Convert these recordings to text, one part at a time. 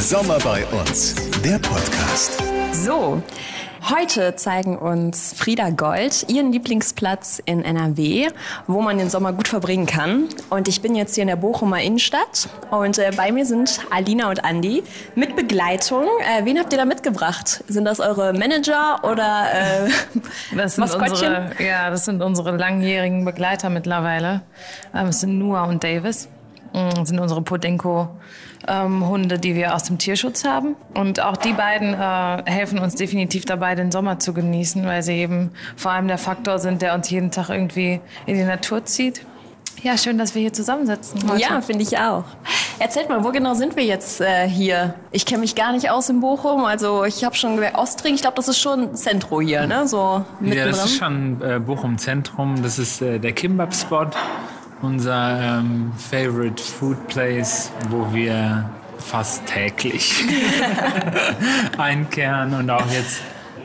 Sommer bei uns, der Podcast. So, heute zeigen uns Frieda Gold ihren Lieblingsplatz in NRW, wo man den Sommer gut verbringen kann. Und ich bin jetzt hier in der Bochumer Innenstadt und äh, bei mir sind Alina und Andi mit Begleitung. Äh, wen habt ihr da mitgebracht? Sind das eure Manager oder äh, das sind unsere, Ja, das sind unsere langjährigen Begleiter mittlerweile. Ähm, es sind Nua und Davis. Das mm, sind unsere Podenko ähm, Hunde, die wir aus dem Tierschutz haben. Und auch die beiden äh, helfen uns definitiv dabei, den Sommer zu genießen, weil sie eben vor allem der Faktor sind, der uns jeden Tag irgendwie in die Natur zieht. Ja, schön, dass wir hier zusammensitzen. Heute. Ja, finde ich auch. Erzählt mal, wo genau sind wir jetzt äh, hier? Ich kenne mich gar nicht aus in Bochum. Also ich habe schon gehört, Ostring, ich glaube, das ist schon Zentrum hier, ne? So Ja, das ist schon äh, Bochum Zentrum. Das ist äh, der Kimbab-Spot unser ähm, Favorite Food Place, wo wir fast täglich einkehren und auch jetzt,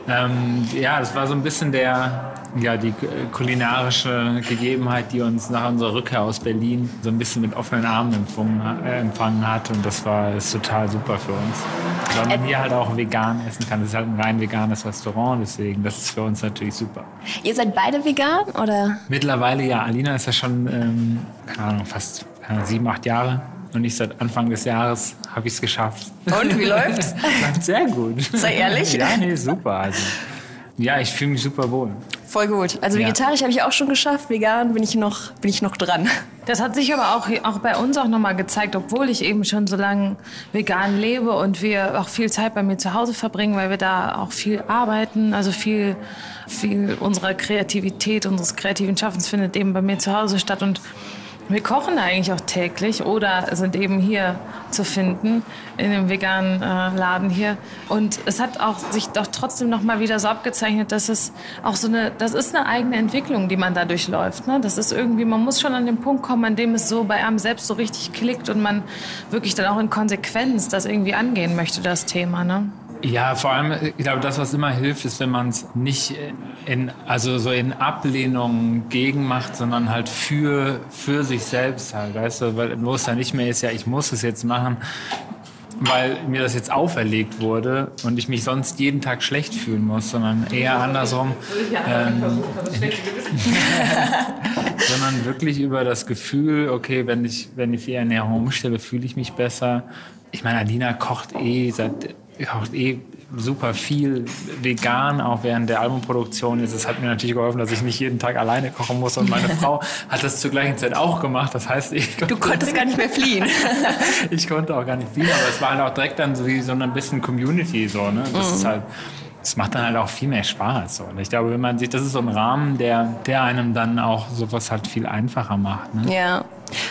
ähm, ja, das war so ein bisschen der, ja, die kulinarische Gegebenheit, die uns nach unserer Rückkehr aus Berlin so ein bisschen mit offenen Armen empfangen, äh, empfangen hat. Und das war ist total super für uns. Weil man hier halt auch vegan essen kann. Das ist halt ein rein veganes Restaurant, deswegen, das ist für uns natürlich super. Ihr seid beide vegan, oder? Mittlerweile ja. Alina ist ja schon, ähm, keine Ahnung, fast sieben, acht Jahre. Und ich seit Anfang des Jahres habe ich es geschafft. Und wie läuft's? Läuft sehr gut. Sei ehrlich? Ja, nee, super. Also, ja, ich fühle mich super wohl. Voll gut. Also vegetarisch ja. habe ich auch schon geschafft, vegan bin ich noch, bin ich noch dran. Das hat sich aber auch, auch bei uns auch nochmal gezeigt, obwohl ich eben schon so lange vegan lebe und wir auch viel Zeit bei mir zu Hause verbringen, weil wir da auch viel arbeiten, also viel, viel unserer Kreativität, unseres kreativen Schaffens findet eben bei mir zu Hause statt und wir kochen eigentlich auch täglich oder sind eben hier zu finden in dem veganen äh, Laden hier. Und es hat auch sich doch trotzdem noch mal wieder so abgezeichnet, dass es auch so eine, das ist eine eigene Entwicklung, die man da durchläuft. Ne? Das ist irgendwie, man muss schon an den Punkt kommen, an dem es so bei einem selbst so richtig klickt und man wirklich dann auch in Konsequenz das irgendwie angehen möchte, das Thema. Ne? Ja, vor allem, ich glaube, das, was immer hilft, ist, wenn man es nicht in, also so in Ablehnung gegen macht, sondern halt für, für sich selbst halt, weißt du, weil wo es dann nicht mehr ist, ja, ich muss es jetzt machen, weil mir das jetzt auferlegt wurde und ich mich sonst jeden Tag schlecht fühlen muss, sondern eher andersrum. Ähm, sondern wirklich über das Gefühl, okay, wenn ich, wenn ich die Ernährung umstelle, fühle ich mich besser. Ich meine, Alina kocht eh seit kocht eh super viel vegan, auch während der Albumproduktion ist. Es hat mir natürlich geholfen, dass ich nicht jeden Tag alleine kochen muss. Und meine Frau hat das zur gleichen Zeit auch gemacht. Das heißt, ich Du konntest gar nicht mehr fliehen. ich konnte auch gar nicht fliehen, aber es war halt auch direkt dann so wie so ein bisschen Community so, ne? Das mhm. ist halt das macht dann halt auch viel mehr Spaß. So. Und ich glaube, wenn man sich, das ist so ein Rahmen, der, der einem dann auch sowas halt viel einfacher macht. Ne? Ja.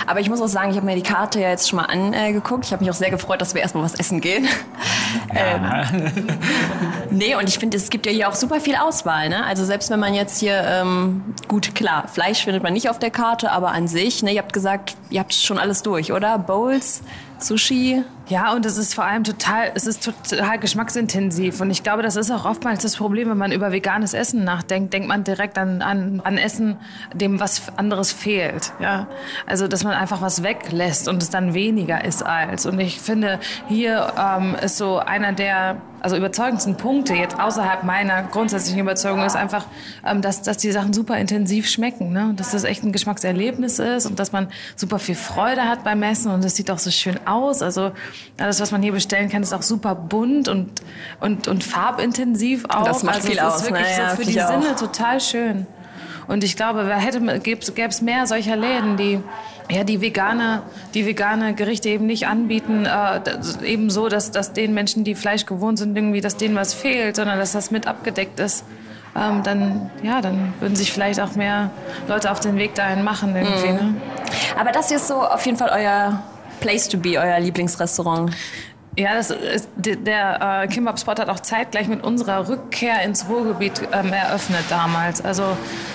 Aber ich muss auch sagen, ich habe mir die Karte ja jetzt schon mal angeguckt. Ich habe mich auch sehr gefreut, dass wir erstmal was essen gehen. Ja. ähm, nee, und ich finde, es gibt ja hier auch super viel Auswahl. Ne? Also selbst wenn man jetzt hier, ähm, gut, klar, Fleisch findet man nicht auf der Karte, aber an sich, ne, ihr habt gesagt, ihr habt schon alles durch, oder? Bowls, Sushi. Ja, und es ist vor allem total, es ist total geschmacksintensiv. Und ich glaube, das ist auch oftmals das Problem, wenn man über veganes Essen nachdenkt, denkt man direkt an, an, an Essen, dem was anderes fehlt. Ja? Also, dass man einfach was weglässt und es dann weniger ist als. Und ich finde, hier ähm, ist so einer der also überzeugendsten Punkte jetzt außerhalb meiner grundsätzlichen Überzeugung ist einfach, ähm, dass, dass die Sachen super intensiv schmecken. Ne? Dass das echt ein Geschmackserlebnis ist und dass man super viel Freude hat beim Essen und es sieht auch so schön aus. Also alles, was man hier bestellen kann, ist auch super bunt und, und, und farbintensiv auch. Das macht also viel es aus. ist wirklich ne? ja, so für die Sinne total schön. Und ich glaube, gäbe es mehr solcher Läden, die ja, die vegane, die vegane Gerichte eben nicht anbieten, äh, eben so, dass, dass den Menschen, die Fleisch gewohnt sind, irgendwie, dass denen was fehlt, sondern dass das mit abgedeckt ist. Ähm, dann, ja, dann würden sich vielleicht auch mehr Leute auf den Weg dahin machen irgendwie. Mhm. Ne? Aber das hier ist so auf jeden Fall euer Place to be, euer Lieblingsrestaurant. Ja, das ist, der äh, Kimbab Spot hat auch zeitgleich mit unserer Rückkehr ins Ruhrgebiet ähm, eröffnet damals. Also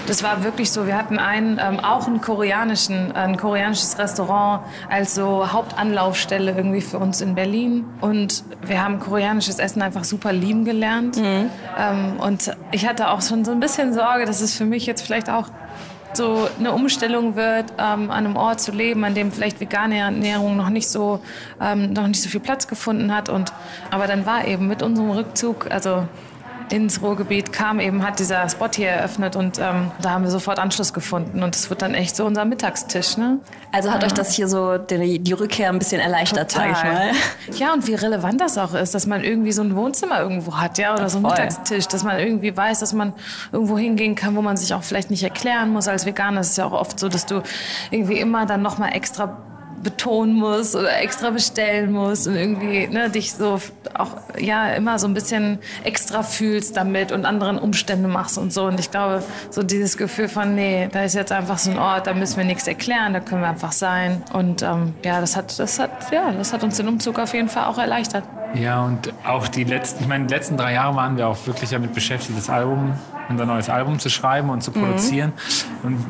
das war wirklich so. Wir hatten einen, ähm, auch einen koreanischen, ein koreanisches Restaurant als so Hauptanlaufstelle irgendwie für uns in Berlin. Und wir haben koreanisches Essen einfach super lieben gelernt. Mhm. Ähm, und ich hatte auch schon so ein bisschen Sorge, dass es für mich jetzt vielleicht auch so eine Umstellung wird, ähm, an einem Ort zu leben, an dem vielleicht vegane Ernährung noch nicht so, ähm, noch nicht so viel Platz gefunden hat. Und, aber dann war eben mit unserem Rückzug, also ins Ruhrgebiet kam, eben hat dieser Spot hier eröffnet und ähm, da haben wir sofort Anschluss gefunden und es wird dann echt so unser Mittagstisch. Ne? Also hat ja. euch das hier so die, die Rückkehr ein bisschen erleichtert, sage ich mal. Ja, und wie relevant das auch ist, dass man irgendwie so ein Wohnzimmer irgendwo hat, ja, oder so ein Mittagstisch, dass man irgendwie weiß, dass man irgendwo hingehen kann, wo man sich auch vielleicht nicht erklären muss als Veganer. Es ist ja auch oft so, dass du irgendwie immer dann noch mal extra betonen muss oder extra bestellen muss und irgendwie ne, dich so auch ja immer so ein bisschen extra fühlst damit und anderen Umstände machst und so. Und ich glaube, so dieses Gefühl von, nee, da ist jetzt einfach so ein Ort, da müssen wir nichts erklären, da können wir einfach sein. Und ähm, ja, das hat, das hat, ja, das hat uns den Umzug auf jeden Fall auch erleichtert. Ja, und auch die letzten, ich meine, die letzten drei Jahre waren wir auch wirklich damit beschäftigt, das Album, unser neues Album zu schreiben und zu produzieren. Mhm. Und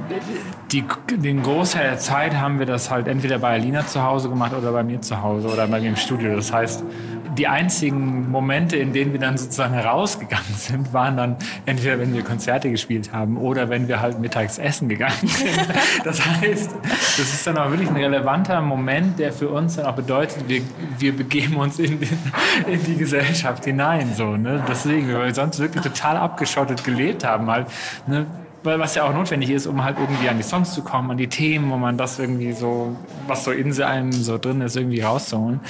die, den Großteil der Zeit haben wir das halt entweder bei Alina zu Hause gemacht oder bei mir zu Hause oder bei mir im Studio. Das heißt, die einzigen Momente, in denen wir dann sozusagen herausgegangen sind, waren dann entweder, wenn wir Konzerte gespielt haben oder wenn wir halt mittags essen gegangen sind. Das heißt, das ist dann auch wirklich ein relevanter Moment, der für uns dann auch bedeutet, wir, wir begeben uns in, den, in die Gesellschaft hinein. So, ne? Deswegen, weil wir sonst wirklich total abgeschottet gelebt haben. Halt, ne? was ja auch notwendig ist, um halt irgendwie an die Songs zu kommen, an die Themen, um man das irgendwie so, was so in einem so drin ist, irgendwie rauszuholen.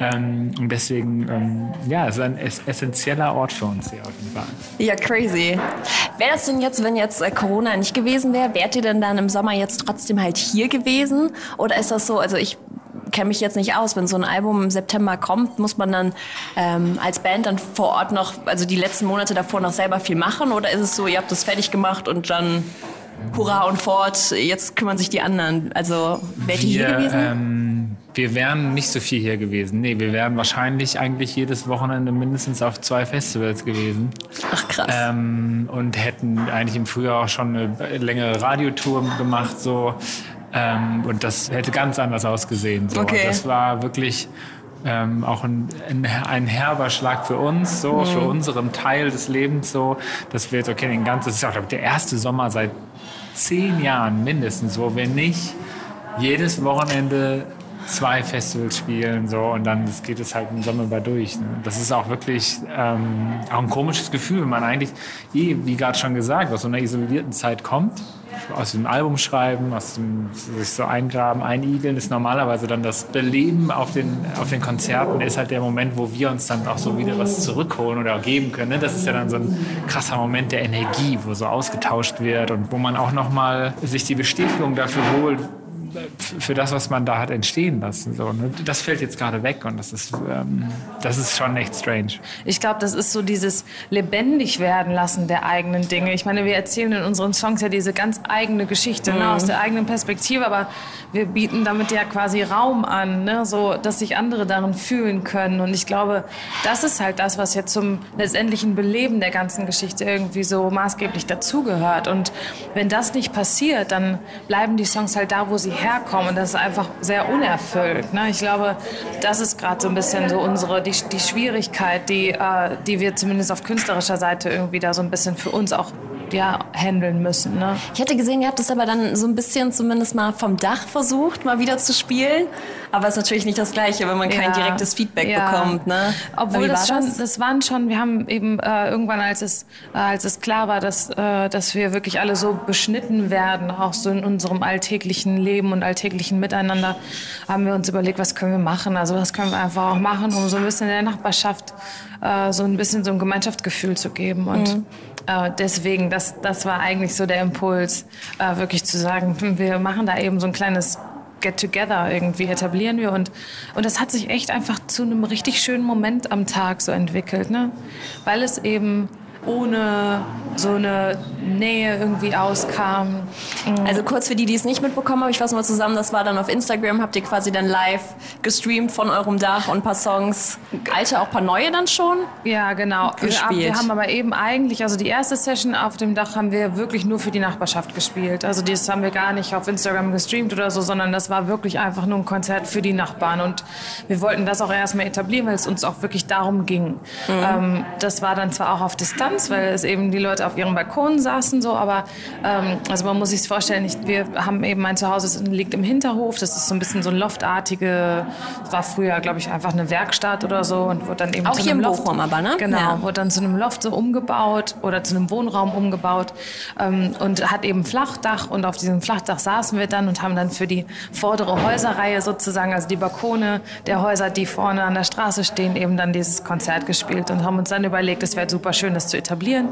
Ähm, und deswegen, ähm, ja, es ist ein essentieller Ort für uns hier auf jeden Fall. Ja, crazy. Wäre das denn jetzt, wenn jetzt äh, Corona nicht gewesen wäre, wärt ihr denn dann im Sommer jetzt trotzdem halt hier gewesen? Oder ist das so, also ich kenne mich jetzt nicht aus. Wenn so ein Album im September kommt, muss man dann ähm, als Band dann vor Ort noch, also die letzten Monate davor noch selber viel machen? Oder ist es so, ihr habt das fertig gemacht und dann hurra und fort, jetzt kümmern sich die anderen? Also wärt ihr hier gewesen? Wir wären nicht so viel hier gewesen. Nee, wir wären wahrscheinlich eigentlich jedes Wochenende mindestens auf zwei Festivals gewesen. Ach krass. Ähm, und hätten eigentlich im Frühjahr auch schon eine längere Radiotour gemacht. So. Ähm, und das hätte ganz anders ausgesehen. So. Okay. Das war wirklich ähm, auch ein, ein, ein, herber Schlag für uns, so mhm. für unseren Teil des Lebens, so dass wir jetzt okay, den ganzen, das ist auch der erste Sommer seit zehn Jahren mindestens, wo wir nicht jedes Wochenende zwei Festivals spielen so und dann geht es halt im Sommer über durch. Ne? Das ist auch wirklich ähm, auch ein komisches Gefühl, wenn man eigentlich, eh, wie gerade schon gesagt, aus so einer isolierten Zeit kommt, aus dem Album schreiben, aus dem sich so eingraben, einigeln, ist normalerweise dann das Beleben auf den, auf den Konzerten, ist halt der Moment, wo wir uns dann auch so wieder was zurückholen oder geben können. Ne? Das ist ja dann so ein krasser Moment der Energie, wo so ausgetauscht wird und wo man auch nochmal sich die Bestätigung dafür holt, für das, was man da hat entstehen lassen. So, ne? Das fällt jetzt gerade weg und das ist, ähm, das ist schon echt strange. Ich glaube, das ist so dieses lebendig werden lassen der eigenen Dinge. Ich meine, wir erzählen in unseren Songs ja diese ganz eigene Geschichte ne, mhm. ne, aus der eigenen Perspektive, aber wir bieten damit ja quasi Raum an, ne, so dass sich andere darin fühlen können. Und ich glaube, das ist halt das, was jetzt zum letztendlichen Beleben der ganzen Geschichte irgendwie so maßgeblich dazugehört. Und wenn das nicht passiert, dann bleiben die Songs halt da, wo sie herkommen. Und das ist einfach sehr unerfüllt. Ne? Ich glaube, das ist gerade so ein bisschen so unsere, die, die Schwierigkeit, die, äh, die wir zumindest auf künstlerischer Seite irgendwie da so ein bisschen für uns auch ja, handeln müssen. Ne? Ich hätte gesehen, ihr habt das aber dann so ein bisschen zumindest mal vom Dach versucht, mal wieder zu spielen. Aber es ist natürlich nicht das Gleiche, wenn man kein direktes Feedback ja. bekommt. Ne? Obwohl das schon, das? das? waren schon, wir haben eben äh, irgendwann, als es, äh, als es klar war, dass, äh, dass wir wirklich alle so beschnitten werden, auch so in unserem alltäglichen Leben und alltäglichen Miteinander, haben wir uns überlegt, was können wir machen? Also was können wir einfach auch machen, um so ein bisschen in der Nachbarschaft äh, so ein bisschen so ein Gemeinschaftsgefühl zu geben. Und mhm. Äh, deswegen, das, das war eigentlich so der Impuls, äh, wirklich zu sagen, hm, wir machen da eben so ein kleines Get-Together irgendwie etablieren wir und und das hat sich echt einfach zu einem richtig schönen Moment am Tag so entwickelt, ne? Weil es eben ohne so eine Nähe irgendwie auskam. Mhm. Also kurz für die, die es nicht mitbekommen haben, ich fasse mal zusammen, das war dann auf Instagram, habt ihr quasi dann live gestreamt von eurem Dach und ein paar Songs, alte, auch ein paar neue dann schon? Ja, genau. Gespielt. Wir, haben aber eben eigentlich, also die erste Session auf dem Dach haben wir wirklich nur für die Nachbarschaft gespielt. Also das haben wir gar nicht auf Instagram gestreamt oder so, sondern das war wirklich einfach nur ein Konzert für die Nachbarn und wir wollten das auch erstmal etablieren, weil es uns auch wirklich darum ging. Mhm. Ähm, das war dann zwar auch auf Distanz, Distanz, weil es eben die Leute auf ihren Balkonen saßen so, aber ähm, also man muss sich vorstellen, nicht, wir haben eben mein Zuhause das liegt im Hinterhof, das ist so ein bisschen so ein loftartige, war früher glaube ich einfach eine Werkstatt oder so und wurde dann eben Auch zu hier einem im Loft, Bochum aber, ne? Genau, Ja. wurde dann zu einem Loft so umgebaut oder zu einem Wohnraum umgebaut ähm, und hat eben Flachdach und auf diesem Flachdach saßen wir dann und haben dann für die vordere Häuserreihe sozusagen, also die Balkone der Häuser, die vorne an der Straße stehen, eben dann dieses Konzert gespielt und haben uns dann überlegt, es wäre super schön, das zu etablieren,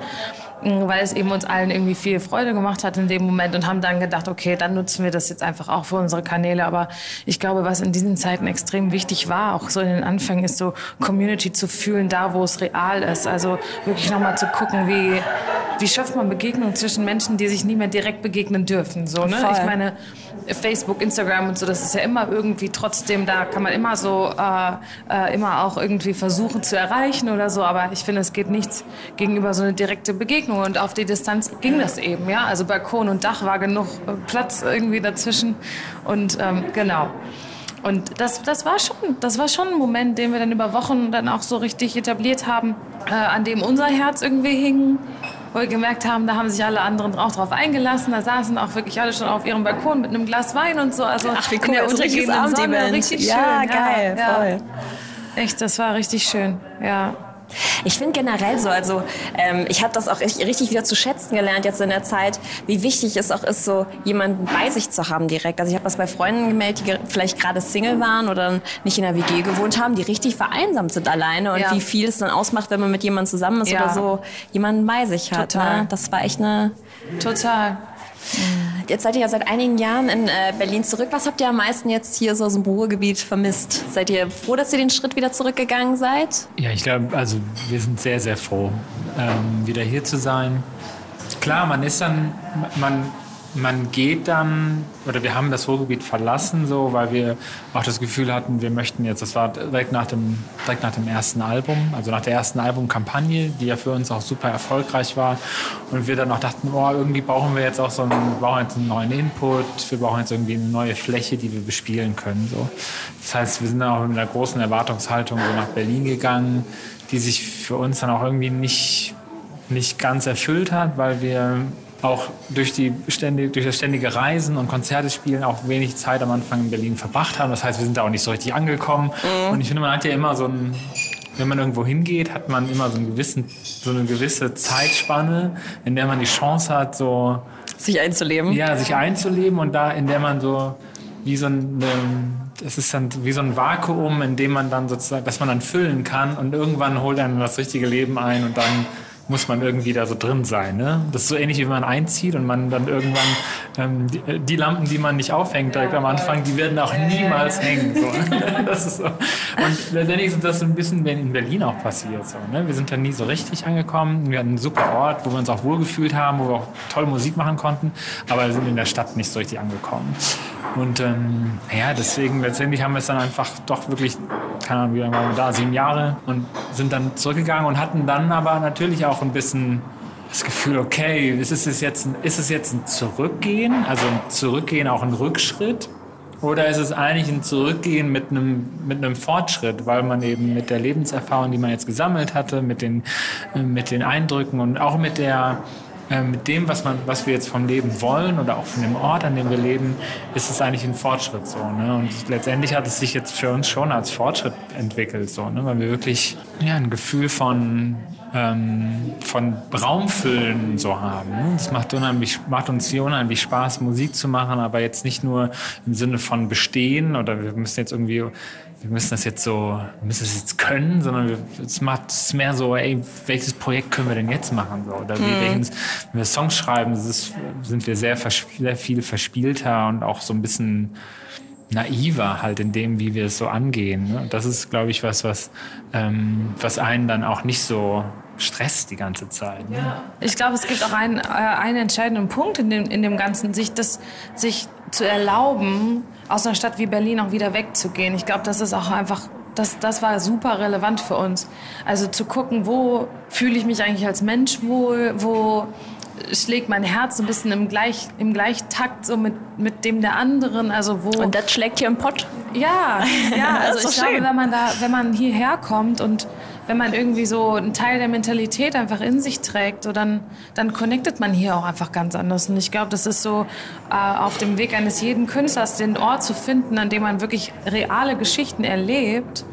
mh, weil es eben uns allen irgendwie viel Freude gemacht hat in dem Moment und haben dann gedacht, okay, dann nutzen wir das jetzt einfach auch für unsere Kanäle. Aber ich glaube, was in diesen Zeiten extrem wichtig war, auch so in den Anfängen, ist so Community zu fühlen, da wo es real ist. Also wirklich nochmal zu gucken, wie, wie schafft man Begegnungen zwischen Menschen, die sich nie mehr direkt begegnen dürfen. So, ne? Voll. Ich meine, Facebook, Instagram und so, das ist ja immer irgendwie trotzdem, da kann man immer so, äh, äh, immer auch irgendwie versuchen zu erreichen oder so, aber ich finde, es geht nichts gegenüber so eine direkte Begegnung und auf die Distanz ging das eben, ja, also Balkon und Dach war genug äh, Platz irgendwie dazwischen und ähm, genau. Und das, das, war schon, das war schon ein Moment, den wir dann über Wochen dann auch so richtig etabliert haben, äh, an dem unser Herz irgendwie hing, wo wir gemerkt haben, da haben sich alle anderen auch drauf eingelassen. Da saßen auch wirklich alle schon auf ihrem Balkon mit einem Glas Wein und so. Also Ach, wie in cool, der so ein richtiges untergehenden Sonne. Richtig Ja, schön. geil, voll. Echt, das war richtig schön. Ja. Ich finde generell so, also ähm, ich habe das auch richtig wieder zu schätzen gelernt jetzt in der Zeit, wie wichtig es auch ist, so jemanden bei sich zu haben direkt. Also ich habe das bei Freunden gemeldet, die vielleicht gerade Single waren oder nicht in der WG gewohnt haben, die richtig vereinsamt sind alleine und Ja. wie viel es dann ausmacht, wenn man mit jemandem zusammen ist Ja. oder so jemanden bei sich hat. Total. Ne? Das war echt eine. Total. Jetzt seid ihr ja seit einigen Jahren in äh, Berlin zurück. Was habt ihr am meisten jetzt hier so aus dem Ruhrgebiet vermisst? Seid ihr froh, dass ihr den Schritt wieder zurückgegangen seid? Ja, ich glaube, also wir sind sehr, sehr froh, ähm, wieder hier zu sein. Klar, man ist dann, man, man geht dann, oder wir haben das Ruhrgebiet verlassen, so, weil wir auch das Gefühl hatten, wir möchten jetzt, das war direkt nach dem, direkt nach dem ersten Album, also nach der ersten Albumkampagne, die ja für uns auch super erfolgreich war. Und wir dann auch dachten, oh, irgendwie brauchen wir jetzt auch so einen, wir brauchen jetzt einen neuen Input, wir brauchen jetzt irgendwie eine neue Fläche, die wir bespielen können. So. Das heißt, wir sind dann auch mit einer großen Erwartungshaltung so nach Berlin gegangen, die sich für uns dann auch irgendwie nicht nicht ganz erfüllt hat, weil wir auch durch, die ständig, durch das ständige Reisen und Konzerte spielen auch wenig Zeit am Anfang in Berlin verbracht haben. Das heißt, wir sind da auch nicht so richtig angekommen. Und ich finde, man hat ja immer so ein, wenn man irgendwo hingeht, hat man immer so, einen gewissen, so eine gewisse Zeitspanne, in der man die Chance hat, so Sich einzuleben? ja, sich einzuleben und da, in der man so wie so ein, das ist dann wie so ein Vakuum, in dem man dann sozusagen, das man dann füllen kann und irgendwann holt einem das richtige Leben ein und dann muss man irgendwie da so drin sein. Ne? Das ist so ähnlich wie wenn man einzieht und man dann irgendwann ähm, die, die Lampen, die man nicht aufhängt direkt am Anfang, die werden auch niemals hängen. So. Das ist so. Und letztendlich ist das so ein bisschen in Berlin auch passiert. So, ne? Wir sind da nie so richtig angekommen. Wir hatten einen super Ort, wo wir uns auch wohlgefühlt haben, wo wir auch tolle Musik machen konnten, aber wir sind in der Stadt nicht so richtig angekommen. Und ähm, ja, deswegen letztendlich haben wir es dann einfach doch wirklich, keine Ahnung, wie lange waren wir da, sieben Jahre und sind dann zurückgegangen und hatten dann aber natürlich auch ein bisschen das Gefühl, okay, ist es jetzt ein, ist es jetzt ein Zurückgehen, also ein Zurückgehen auch ein Rückschritt? Oder ist es eigentlich ein Zurückgehen mit einem, mit einem Fortschritt, weil man eben mit der Lebenserfahrung, die man jetzt gesammelt hatte, mit den, mit den Eindrücken und auch mit der, äh, mit dem, was, man, was wir jetzt vom Leben wollen oder auch von dem Ort, an dem wir leben, ist es eigentlich ein Fortschritt so. Ne? Und letztendlich hat es sich jetzt für uns schon als Fortschritt entwickelt, so, ne? weil wir wirklich ja, ein Gefühl von, ähm, von Raumfüllen so haben. Ne? Das macht, unheimlich, macht uns hier unheimlich Spaß, Musik zu machen, aber jetzt nicht nur im Sinne von bestehen oder wir müssen jetzt irgendwie wir müssen das jetzt so, wir müssen das jetzt können, sondern es macht es mehr so, ey, welches Projekt können wir denn jetzt machen? So? Oder wie, welchen, wenn wir Songs schreiben, ist, sind wir sehr, sehr viel verspielter und auch so ein bisschen naiver halt in dem, wie wir es so angehen. Ne? Das ist, glaube ich, was, was, ähm, was einen dann auch nicht so stresst die ganze Zeit. Ne? Ich glaube, es gibt auch einen, äh, einen entscheidenden Punkt in dem, in dem Ganzen, sich, das, sich zu erlauben, aus einer Stadt wie Berlin auch wieder wegzugehen. Ich glaube, das ist auch einfach, das, das war super relevant für uns. Also zu gucken, wo fühle ich mich eigentlich als Mensch wohl, wo schlägt mein Herz so ein bisschen im, Gleich, im Gleichtakt so mit, mit dem der anderen. Also wo Und das schlägt hier im Pott. ja, ja, also ich doch glaube, schön. wenn man da, wenn man hierher kommt und wenn man irgendwie so einen Teil der Mentalität einfach in sich trägt, so dann, dann connectet man hier auch einfach ganz anders. Und ich glaube, das ist so äh, auf dem Weg eines jeden Künstlers, den Ort zu finden, an dem man wirklich reale Geschichten erlebt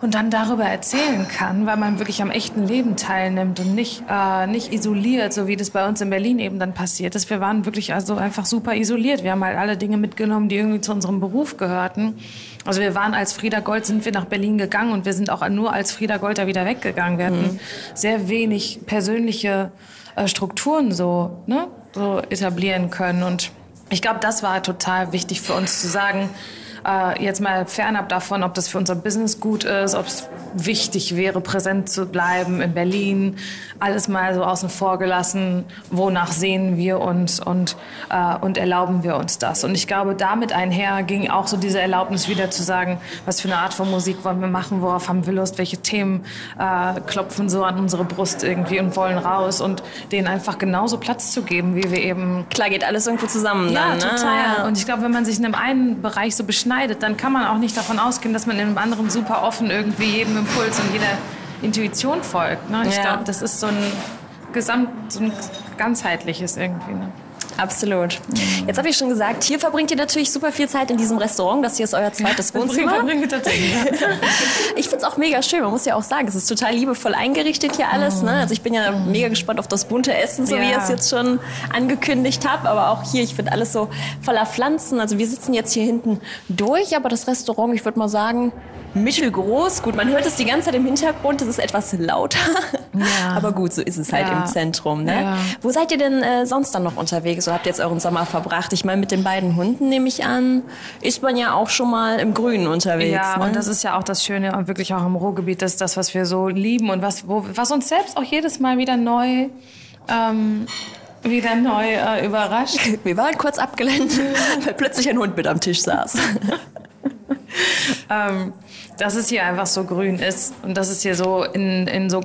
und dann darüber erzählen kann, weil man wirklich am echten Leben teilnimmt und nicht, äh, nicht isoliert, so wie das bei uns in Berlin eben dann passiert ist. Wir waren wirklich also einfach super isoliert. Wir haben halt alle Dinge mitgenommen, die irgendwie zu unserem Beruf gehörten. Also wir waren als Frieda Gold, sind wir nach Berlin gegangen und wir sind auch nur als Frieda Gold da wieder weggegangen. Wir hatten mhm. sehr wenig persönliche äh, Strukturen so, ne, so etablieren können und ich glaube, das war total wichtig für uns zu sagen, äh, jetzt mal fernab davon, ob das für unser Business gut ist, ob es wichtig wäre, präsent zu bleiben in Berlin, alles mal so außen vor gelassen, wonach sehen wir uns und, äh, und erlauben wir uns das. Und ich glaube, damit einher ging auch so diese Erlaubnis wieder zu sagen, was für eine Art von Musik wollen wir machen, worauf haben wir Lust, welche Themen äh, klopfen so an unsere Brust irgendwie und wollen raus und denen einfach genauso Platz zu geben, wie wir eben... Klar, geht alles irgendwo zusammen ja, dann, ne? total. Und ich glaube, wenn man sich in einem einen Bereich so beschneidet, schneidet, dann kann man auch nicht davon ausgehen, dass man in einem anderen super offen irgendwie jedem Impuls und jeder Intuition folgt. Ne? Ich ja. glaube, das ist so ein Gesamt, so ein ganzheitliches irgendwie. Ne? Absolut. Jetzt habe ich schon gesagt, hier verbringt ihr natürlich super viel Zeit in diesem Restaurant. Das hier ist euer zweites Wohnzimmer. Tatsächlich. ich finde es auch mega schön. Man muss ja auch sagen, es ist total liebevoll eingerichtet hier alles. Ne? Also ich bin ja mega gespannt auf das bunte Essen, so ja. wie ihr es jetzt schon angekündigt habt. Aber auch hier, ich finde alles so voller Pflanzen. Also wir sitzen jetzt hier hinten durch, aber das Restaurant, ich würde mal sagen, mittelgroß. Gut, man hört es die ganze Zeit im Hintergrund, es ist etwas lauter. Ja. Aber gut, so ist es halt ja. im Zentrum. Ne? Ja. Wo seid ihr denn äh, sonst dann noch unterwegs? So habt ihr jetzt euren Sommer verbracht? Ich meine, mit den beiden Hunden nehme ich an, ist man ja auch schon mal im Grünen unterwegs. Ja, ne? und das ist ja auch das Schöne und wirklich auch im Ruhrgebiet, das ist das, was wir so lieben und was, wo, was uns selbst auch jedes Mal wieder neu ähm, wieder neu äh, überrascht. Wir waren kurz abgelenkt, weil plötzlich ein Hund mit am Tisch saß. ähm, dass es hier einfach so grün ist und dass es hier so in, in so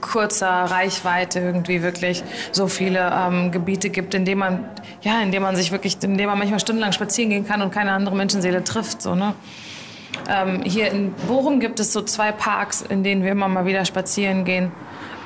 kurzer Reichweite irgendwie wirklich so viele ähm, Gebiete gibt, in denen man ja, in denen man sich wirklich, in denen man manchmal stundenlang spazieren gehen kann und keine andere Menschenseele trifft, so ne. Ähm, hier in Bochum gibt es so zwei Parks, in denen wir immer mal wieder spazieren gehen.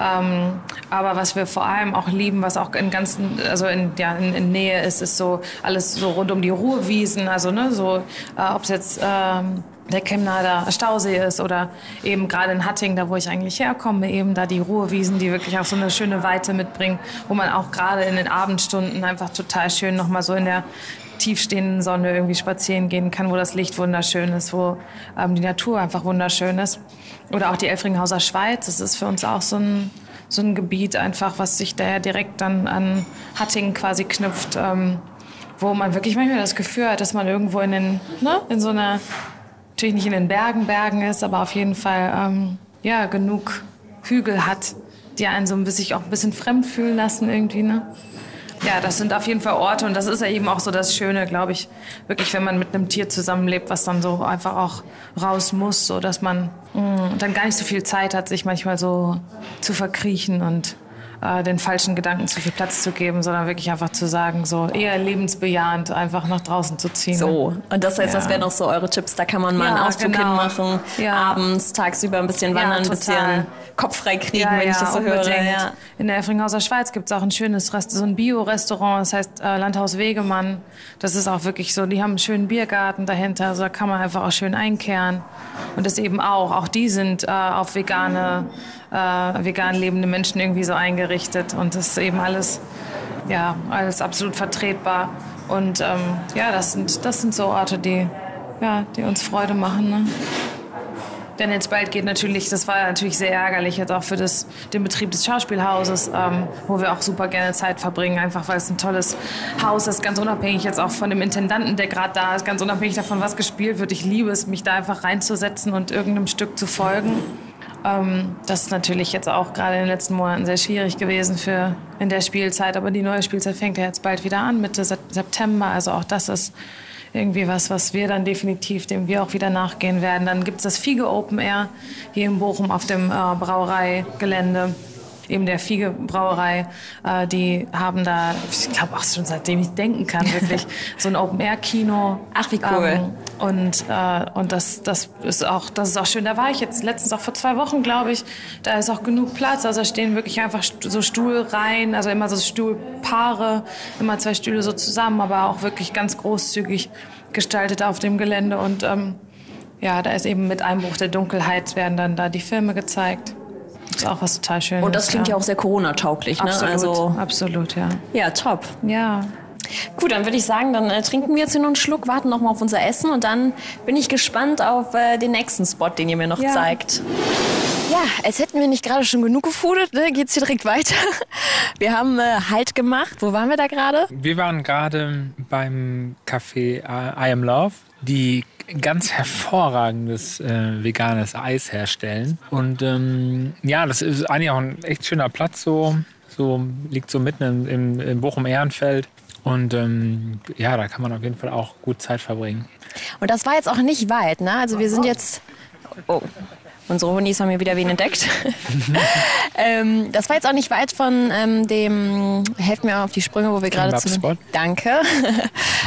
Ähm, aber was wir vor allem auch lieben, was auch in ganzen, also in, ja, in, in Nähe ist, ist so alles so rund um die Ruhrwiesen, also ne, so, äh, ob es jetzt ähm, der Chemnader Stausee ist oder eben gerade in Hatting, da wo ich eigentlich herkomme, eben da die Ruhewiesen, die wirklich auch so eine schöne Weite mitbringen, wo man auch gerade in den Abendstunden einfach total schön nochmal so in der tiefstehenden Sonne irgendwie spazieren gehen kann, wo das Licht wunderschön ist, wo ähm, die Natur einfach wunderschön ist. Oder auch die Elfringhauser Schweiz, das ist für uns auch so ein, so ein Gebiet einfach, was sich daher direkt dann an Hatting quasi knüpft, ähm, wo man wirklich manchmal das Gefühl hat, dass man irgendwo in, den, ne, in so einer natürlich nicht in den Bergen Bergen ist, aber auf jeden Fall ähm, ja, genug Hügel hat, die einen so ein bisschen, auch ein bisschen fremd fühlen lassen irgendwie. Ne? Ja, das sind auf jeden Fall Orte und das ist ja eben auch so das Schöne, glaube ich, wirklich, wenn man mit einem Tier zusammenlebt, was dann so einfach auch raus muss, so dass man mh, mm, dann gar nicht so viel Zeit hat, sich manchmal so zu verkriechen und äh, den falschen Gedanken zu viel Platz zu geben, sondern wirklich einfach zu sagen, so eher lebensbejahend einfach nach draußen zu ziehen. So, und das heißt, ja. das wären noch so eure Tipps. Da kann man mal ja, einen Ausflug genau. hinmachen, ja. abends, tagsüber ein bisschen wandern, ein bisschen Kopf frei kriegen, wenn ich das so unbedingt. höre. In der Effringhauser Schweiz gibt es auch ein schönes Rest so ein Bio-Restaurant, das heißt äh, Landhaus Wegemann. Das ist auch wirklich so, die haben einen schönen Biergarten dahinter, also da kann man einfach auch schön einkehren. Und das eben auch, auch die sind äh, auf vegane äh, vegan lebende Menschen irgendwie so eingerichtet. Und das ist eben alles, ja, alles absolut vertretbar. Und ähm, ja, das sind, das sind so Orte, die, ja, die uns Freude machen. Ne? Denn jetzt bald geht natürlich, das war natürlich sehr ärgerlich jetzt auch für das, den Betrieb des Schauspielhauses, ähm, wo wir auch super gerne Zeit verbringen, einfach weil es ein tolles Haus ist, ganz unabhängig jetzt auch von dem Intendanten, der gerade da ist, ganz unabhängig davon, was gespielt wird. Ich liebe es, mich da einfach reinzusetzen und irgendeinem Stück zu folgen. Ähm, das ist natürlich jetzt auch gerade in den letzten Monaten sehr schwierig gewesen für in der Spielzeit. Aber die neue Spielzeit fängt ja jetzt bald wieder an, Mitte September. Also auch das ist irgendwie was, was wir dann definitiv, dem wir auch wieder nachgehen werden. Dann gibt es das Fiege Open Air hier in Bochum auf dem äh, Brauereigelände. Eben der Fiege Brauerei, äh, die haben da, ich glaube auch schon seitdem ich denken kann, wirklich so ein Open-Air-Kino. Ach, wie cool. Ähm, und äh, und das, das, ist auch, das ist auch schön. Da war ich jetzt letztens auch vor zwei Wochen, glaube ich. Da ist auch genug Platz. Also da stehen wirklich einfach so Stuhlreihen, also immer so Stuhlpaare, immer zwei Stühle so zusammen, aber auch wirklich ganz großzügig gestaltet auf dem Gelände. Und ähm, ja, da ist eben mit Einbruch der Dunkelheit werden dann da die Filme gezeigt. Das ist auch was total Schönes. Und das klingt ja, auch sehr Corona-tauglich, ne? Absolut, Also, absolut, ja. ja, top. Ja. Gut, dann würde ich sagen, dann äh, trinken wir jetzt hier noch einen Schluck, warten noch mal auf unser Essen und dann bin ich gespannt auf äh, den nächsten Spot, den ihr mir noch Ja. zeigt. Ja, als hätten wir nicht gerade schon genug gefoodet, ne, geht's hier direkt weiter. Wir haben äh, Halt gemacht. Wo waren wir da gerade? Wir waren gerade beim Café I Am Love, die ganz hervorragendes äh, veganes Eis herstellen. Und ähm, ja, das ist eigentlich auch ein echt schöner Platz so. So liegt so mitten im, im, im Bochum-Ehrenfeld. Und ähm, ja, da kann man auf jeden Fall auch gut Zeit verbringen. Und das war jetzt auch nicht weit, ne? Also wir sind jetzt. Oh. Unsere Hundis haben hier wieder wen entdeckt. ähm, das war jetzt auch nicht weit von ähm, dem, helft mir auf die Sprünge, wo wir gerade zu. Mapspot. Danke.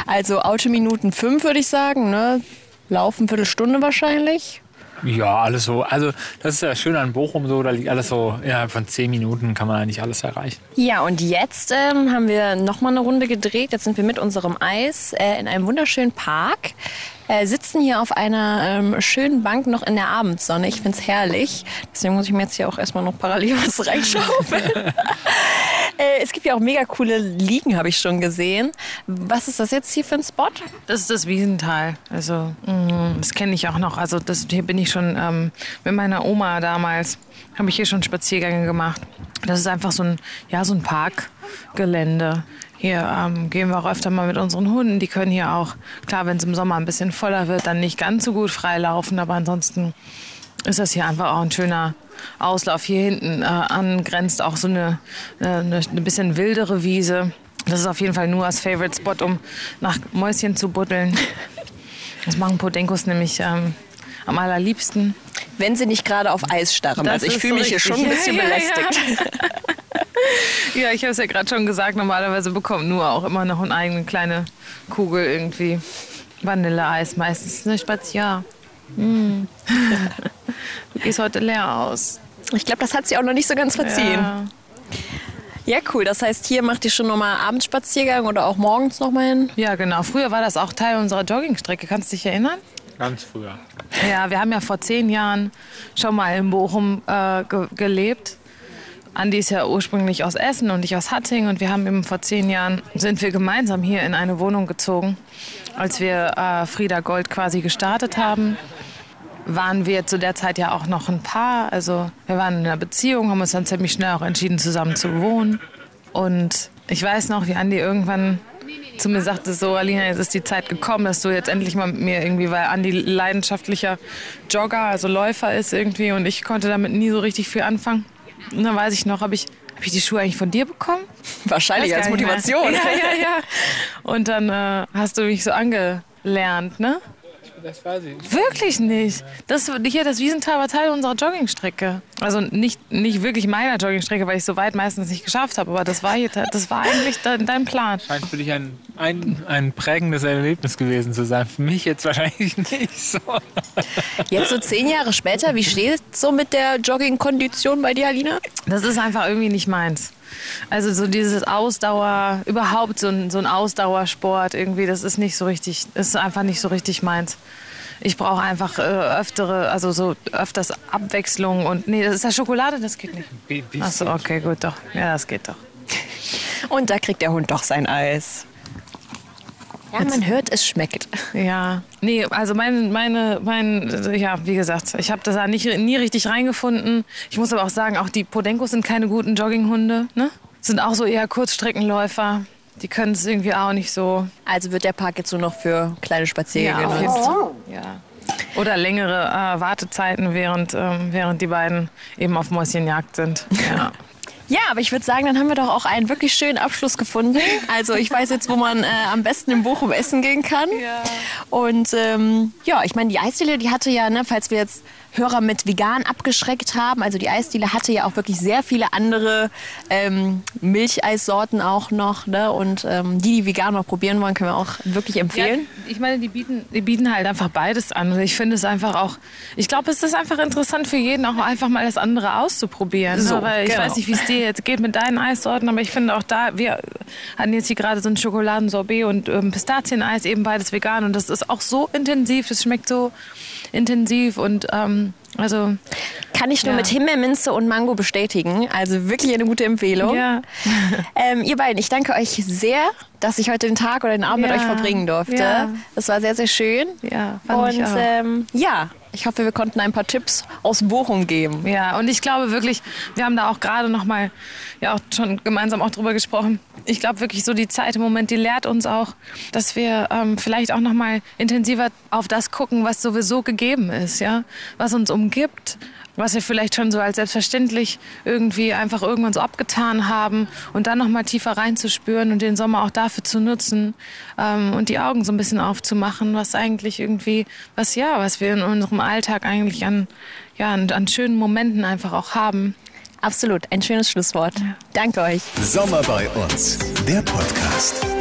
Also Autominuten fünf würde ich sagen, ne? Laufen Viertelstunde wahrscheinlich. Ja, alles so. Also das ist ja schön an Bochum so, da liegt alles so innerhalb von zehn Minuten kann man eigentlich alles erreichen. Ja, und jetzt ähm, haben wir nochmal eine Runde gedreht. Jetzt sind wir mit unserem Eis äh, in einem wunderschönen Park. Äh, sitzen hier auf einer ähm, schönen Bank noch in der Abendsonne. Ich find's herrlich. Deswegen muss ich mir jetzt hier auch erstmal noch parallel was reinschaufeln. Äh, es gibt ja auch mega coole Liegen, habe ich schon gesehen. Was ist das jetzt hier für ein Spot? Das ist das Wiesental. Also, mm, das kenne ich auch noch. Also, das, hier bin ich schon ähm, mit meiner Oma damals, habe ich hier schon Spaziergänge gemacht. Das ist einfach so ein, ja, so ein Parkgelände. Hier ähm, gehen wir auch öfter mal mit unseren Hunden. Die können hier auch, klar, wenn es im Sommer ein bisschen voller wird, dann nicht ganz so gut freilaufen. Aber ansonsten ist das hier einfach auch ein schöner Auslauf. Hier hinten äh, angrenzt auch so eine, äh, eine, eine bisschen wildere Wiese. Das ist auf jeden Fall Nuas Favorite Spot, um nach Mäuschen zu buddeln. Das machen Podenkos nämlich ähm, am allerliebsten. Wenn sie nicht gerade auf Eis starren. Das also ich fühle so mich hier richtig. schon ein bisschen Ja, ja, ja. belästigt. Ja, ich habe es ja gerade schon gesagt, normalerweise bekommt Nua auch immer noch eine eigene kleine Kugel irgendwie. Vanilleeis meistens, ne, Spazier. Mm. Du gehst heute leer aus. Ich glaube, das hat sie auch noch nicht so ganz verziehen. Ja. Ja, cool. Das heißt, hier macht ihr schon nochmal Abendspaziergang oder auch morgens nochmal hin? ja, genau. Früher war das auch Teil unserer Joggingstrecke. Kannst du dich erinnern? Ganz früher. Ja, wir haben ja vor zehn Jahren schon mal in Bochum äh, ge gelebt. Andi ist ja ursprünglich aus Essen und ich aus Hattingen und wir haben eben vor zehn Jahren sind wir gemeinsam hier in eine Wohnung gezogen. Als wir äh, Frieda Gold quasi gestartet haben, waren wir zu der Zeit ja auch noch ein Paar. Also wir waren in einer Beziehung, haben uns dann ziemlich schnell auch entschieden, zusammen zu wohnen. Und ich weiß noch, wie Andi irgendwann zu mir sagte, so Alina, jetzt ist die Zeit gekommen, dass du jetzt endlich mal mit mir irgendwie, weil Andi leidenschaftlicher Jogger, also Läufer ist irgendwie und ich konnte damit nie so richtig viel anfangen. Und dann weiß ich noch, habe ich, hab ich die Schuhe eigentlich von dir bekommen? Wahrscheinlich als. Motivation. Ja, ja, ja. Und dann äh, hast du mich so angelernt, ne? Das weiß ich. Wirklich nicht. Das, hier, das Wiesental war Teil unserer Joggingstrecke. Also nicht, nicht wirklich meiner Joggingstrecke, weil ich so weit meistens nicht geschafft habe. Aber das war, hier, das war eigentlich dein, dein Plan. Scheint für dich ein, ein, ein prägendes Erlebnis gewesen zu sein. Für mich jetzt wahrscheinlich nicht so. Jetzt so zehn Jahre später, wie steht es so mit der Jogging-Kondition bei dir, Alina? Das ist einfach irgendwie nicht meins. Also so dieses Ausdauer, überhaupt so ein, so ein Ausdauersport irgendwie, das ist nicht so richtig, ist einfach nicht so richtig meins. Ich brauche einfach äh, öftere, also so öfters Abwechslung und nee, das ist ja Schokolade, das geht nicht. Ach so, okay, gut, doch. Ja, das geht doch. Und da kriegt der Hund doch sein Eis. Ja, man hört, es schmeckt. Ja, nee, also mein, meine, mein, ja, wie gesagt, ich habe da nicht, nie richtig reingefunden. Ich muss aber auch sagen, auch die Podenkos sind keine guten Jogginghunde, ne? Sind auch so eher Kurzstreckenläufer. Die können es irgendwie auch nicht so. Also wird der Park jetzt nur noch für kleine Spaziergänge jeden genutzt. Ja. Oder längere äh, Wartezeiten, während, ähm, während die beiden eben auf Mäuschenjagd sind. Ja. Ja, aber ich würde sagen, dann haben wir doch auch einen wirklich schönen Abschluss gefunden. Also ich weiß jetzt, wo man äh, am besten in Bochum essen gehen kann. Ja. Und ähm, ja, ich meine, die Eisdiele, die hatte ja, ne, falls wir jetzt Hörer mit vegan abgeschreckt haben. Also die Eisdiele hatte ja auch wirklich sehr viele andere ähm, Milcheissorten auch noch. Ne? Und ähm, die, die vegan noch probieren wollen, können wir auch wirklich empfehlen. Ja, ich meine, die bieten, die bieten halt einfach beides an. Und ich finde es einfach auch, ich glaube, es ist einfach interessant für jeden, auch einfach mal das andere auszuprobieren. So, aber ich genau. weiß nicht, wie es dir jetzt geht mit deinen Eissorten, aber ich finde auch da, wir hatten jetzt hier gerade so ein Schokoladensorbet und ähm, Pistazieneis, eben beides vegan. Und das ist auch so intensiv, das schmeckt so intensiv und ähm, also Kann ich nur Ja. mit Himbeerminze und Mango bestätigen. Also wirklich eine gute Empfehlung. ja. Ähm, ihr beiden, ich danke euch sehr, dass ich heute den Tag oder den Abend mit Ja, euch verbringen durfte. ja. Das war sehr, sehr schön. Ja, fand Und ich auch. ähm, ja, ich hoffe, wir konnten ein paar Tipps aus Bochum geben. Ja, und ich glaube wirklich, wir haben da auch gerade noch mal ja auch schon gemeinsam auch drüber gesprochen. Ich glaube wirklich so die Zeit im Moment, die lehrt uns auch, dass wir ähm, vielleicht auch noch mal intensiver auf das gucken, was sowieso gegeben ist, ja, was uns umgibt, was wir vielleicht schon so als selbstverständlich irgendwie einfach irgendwann so abgetan haben und dann noch mal tiefer reinzuspüren und den Sommer auch dafür zu nutzen ähm, und die Augen so ein bisschen aufzumachen, was eigentlich irgendwie, was ja, was wir in unserem Alltag eigentlich an ja, an, an schönen Momenten einfach auch haben. Absolut, ein schönes Schlusswort. Danke euch. Sommer bei uns, der Podcast.